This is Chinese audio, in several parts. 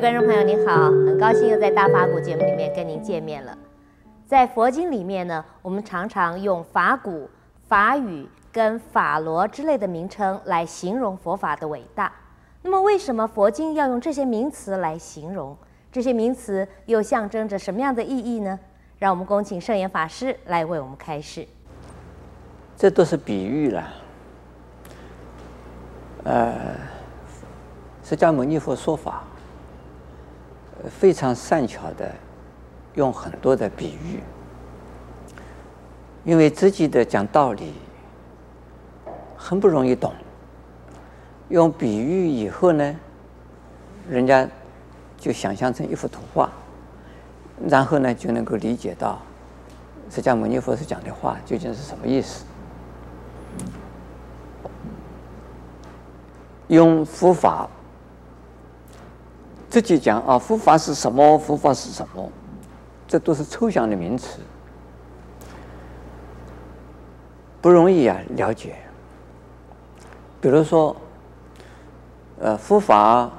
观众朋友，您好，很高兴又在大法鼓节目里面跟您见面了。在佛经里面呢，我们常常用法鼓、法语跟法罗之类的名称来形容佛法的伟大。那么，为什么佛经要用这些名词来形容？这些名词又象征着什么样的意义呢？让我们恭请圣严法师来为我们开示。这都是比喻了。呃，释迦牟尼佛说法，非常善巧的用很多的比喻，因为自己的讲道理很不容易懂，用比喻以后呢，人家就想象成一幅图画，然后呢就能够理解到释迦牟尼佛是讲的话究竟是什么意思。用佛法，自己讲啊，佛法是什么？佛法是什么？这都是抽象的名词，不容易啊了解。比如说，呃，佛法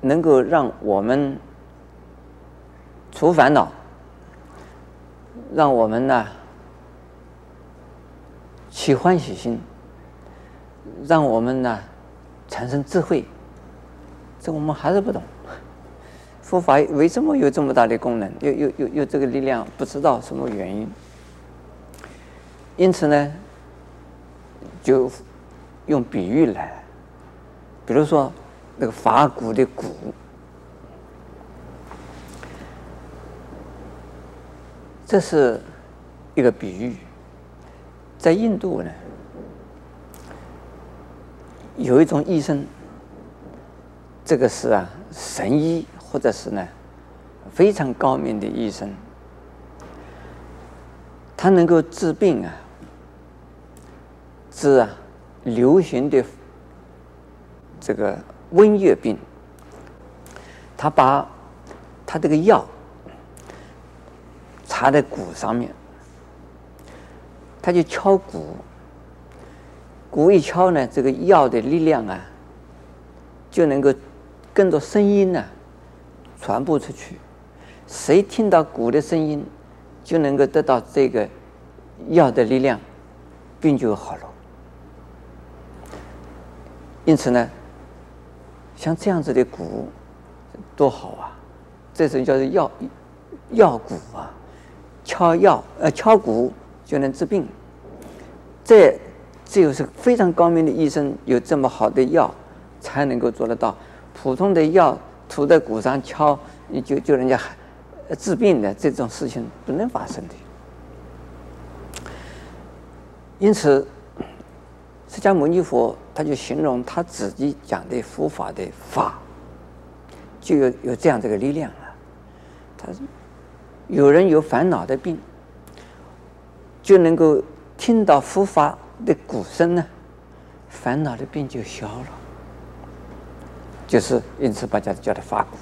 能够让我们除烦恼，让我们呢起欢喜心，让我们呢。产生智慧，这我们还是不懂。佛法为什么有这么大的功能？有有有有这个力量？不知道什么原因。因此呢，就用比喻来，比如说那个法鼓的鼓，这是一个比喻，在印度呢。有一种医生，这个是啊神医，或者是呢非常高明的医生，他能够治病啊，治啊流行的这个瘟疫病。他把他这个药插在鼓上面，他就敲鼓。鼓一敲呢，这个药的力量啊，就能够跟着声音呢传播出去。谁听到鼓的声音，就能够得到这个药的力量，病就好了。因此呢，像这样子的鼓多好啊！这种叫做药药鼓啊，敲药呃敲鼓就能治病。这。只有是非常高明的医生有这么好的药，才能够做得到。普通的药涂在骨上敲，你就就人家治病的这种事情不能发生的。因此，释迦牟尼佛他就形容他自己讲的佛法的法，就有有这样这个力量了。他，有人有烦恼的病，就能够听到佛法。的鼓声呢，烦恼的病就消了，就是因此把它叫它发鼓。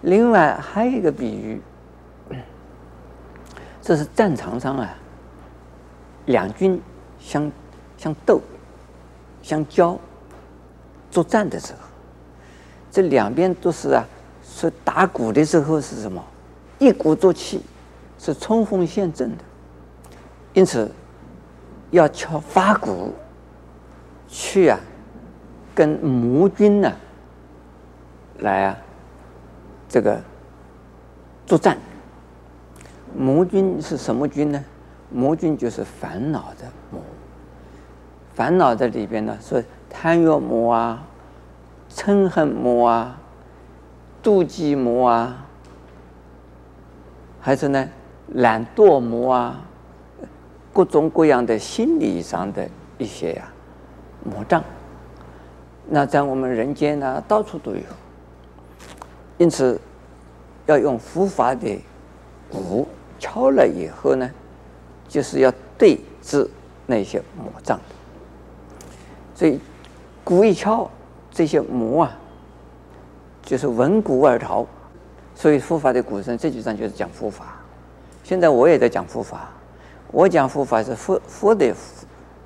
另外还有一个比喻，这是战场上啊，两军相相斗、相交、作战的时候，这两边都是啊，是打鼓的时候是什么？一鼓作气，是冲锋陷阵的，因此。要敲发鼓去啊，跟魔军呢、来啊，这个作战。魔军是什么军呢？魔军就是烦恼的魔。烦恼的里边呢，是贪欲魔啊、嗔恨魔啊、妒忌魔啊，还是呢懒惰魔啊。各种各样的心理上的一些呀、魔障，那在我们人间呢，到处都有。因此，要用佛法的鼓敲了以后呢，就是要对治那些魔障。所以，鼓一敲，这些魔啊，就是闻鼓而逃。所以，佛法的鼓声，实际上就是讲佛法。现在我也在讲佛法。我讲佛法是佛佛的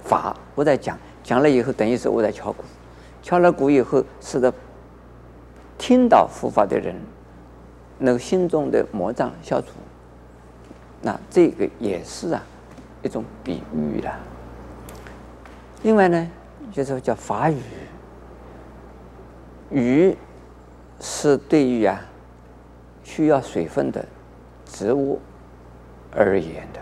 法，我在讲，讲了以后等于是我在敲鼓，敲了鼓以后，使得听到佛法的人，那个心中的魔障消除，那这个也是啊一种比喻了。另外呢，就是叫法雨，雨是对于啊需要水分的植物而言的。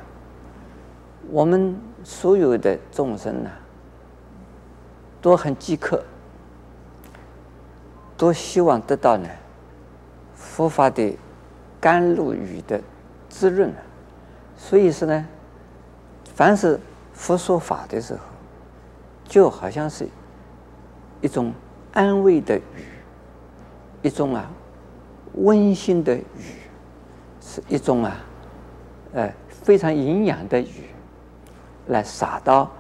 我们所有的众生呢，都很饥渴，都希望得到呢佛法的甘露雨的滋润啊，所以说呢，凡是佛说法的时候，就好像是一种安慰的雨，一种啊温馨的雨，是一种啊呃非常营养的雨。来洒到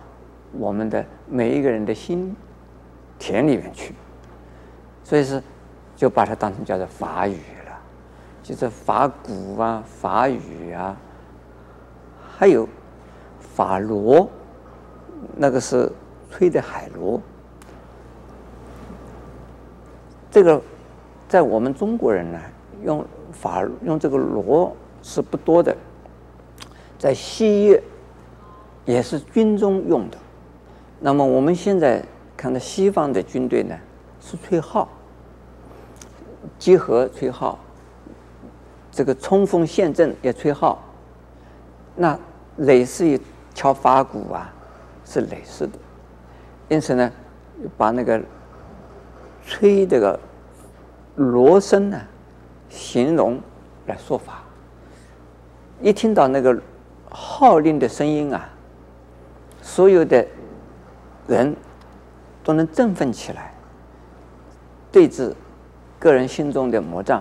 我们的每一个人的心田里面去，所以是就把它当成叫做法语了，就是法鼓啊、法语啊，还有法螺，那个是吹的海螺。这个在我们中国人呢，用法用这个螺是不多的，在西域。也是军中用的。那么我们现在看到西方的军队呢，是吹号，集合吹号，这个冲锋陷阵也吹号。那类似于敲法鼓啊，是类似的。因此呢，把那个吹这个锣声呢，形容来说法。一听到那个号令的声音啊。所有的人都能振奋起来，对治个人心中的魔障、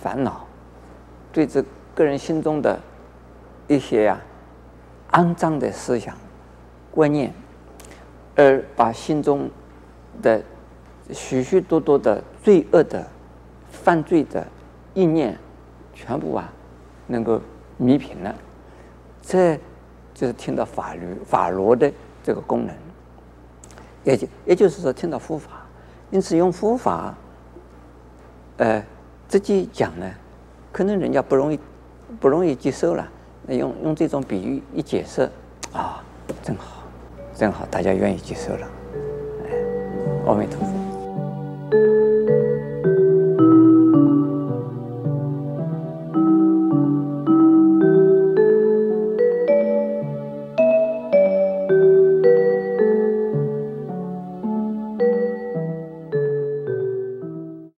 烦恼，对治个人心中的一些呀、肮脏的思想、观念，而把心中的许许多多的罪恶的、犯罪的意念，全部啊能够弥平了。这。就是听到法律法螺的这个功能，也就也就是说听到佛法，因此用佛法，呃，直接讲呢，可能人家不容易不容易接受了。用用这种比喻一解释，啊，正好，正好，大家愿意接受了。阿弥陀佛。